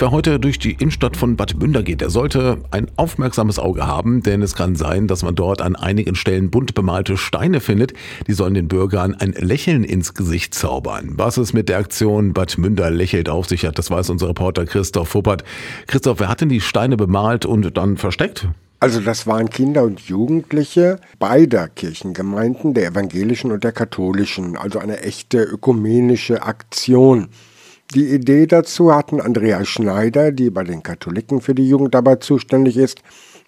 Wer heute durch die Innenstadt von Bad Münder geht, der sollte ein aufmerksames Auge haben, denn es kann sein, dass man dort an einigen Stellen bunt bemalte Steine findet. Die sollen den Bürgern ein Lächeln ins Gesicht zaubern. Was es mit der Aktion Bad Münder lächelt auf sich hat, das weiß unser Reporter Christoph Fuppert. Christoph, wer hat denn die Steine bemalt und dann versteckt? Also das waren Kinder und Jugendliche beider Kirchengemeinden, der evangelischen und der katholischen, also eine echte ökumenische Aktion. Die Idee dazu hatten Andrea Schneider, die bei den Katholiken für die Jugendarbeit zuständig ist,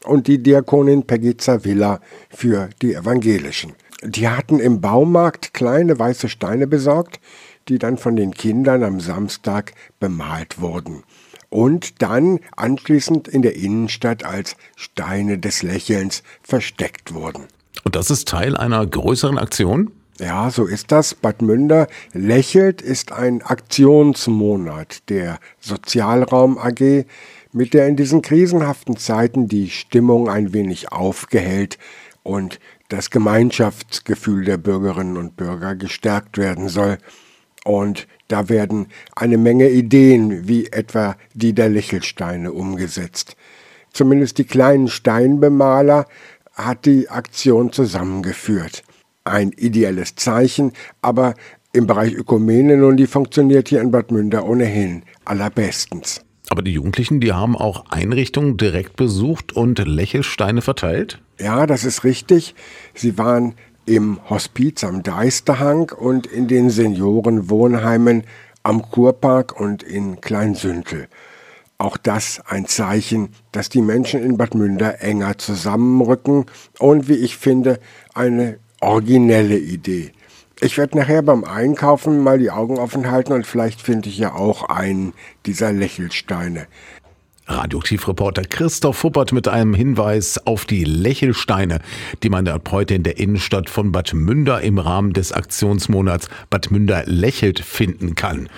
und die Diakonin Peggy Zavilla für die Evangelischen. Die hatten im Baumarkt kleine weiße Steine besorgt, die dann von den Kindern am Samstag bemalt wurden und dann anschließend in der Innenstadt als Steine des Lächelns versteckt wurden. Und das ist Teil einer größeren Aktion? Ja, so ist das. Bad Münder lächelt ist ein Aktionsmonat der Sozialraum AG, mit der in diesen krisenhaften Zeiten die Stimmung ein wenig aufgehellt und das Gemeinschaftsgefühl der Bürgerinnen und Bürger gestärkt werden soll. Und da werden eine Menge Ideen, wie etwa die der Lächelsteine, umgesetzt. Zumindest die kleinen Steinbemaler hat die Aktion zusammengeführt ein ideelles Zeichen, aber im Bereich Ökumene nun, die funktioniert hier in Bad Münder ohnehin allerbestens. Aber die Jugendlichen, die haben auch Einrichtungen direkt besucht und Lächelsteine verteilt? Ja, das ist richtig. Sie waren im Hospiz am Deisterhang und in den Seniorenwohnheimen am Kurpark und in Kleinsüntel. Auch das ein Zeichen, dass die Menschen in Bad Münder enger zusammenrücken und, wie ich finde, eine originelle Idee. Ich werde nachher beim Einkaufen mal die Augen offen halten und vielleicht finde ich ja auch einen dieser Lächelsteine. Radioaktivreporter Christoph Fuppert mit einem Hinweis auf die Lächelsteine, die man ab heute in der Innenstadt von Bad Münder im Rahmen des Aktionsmonats Bad Münder lächelt finden kann.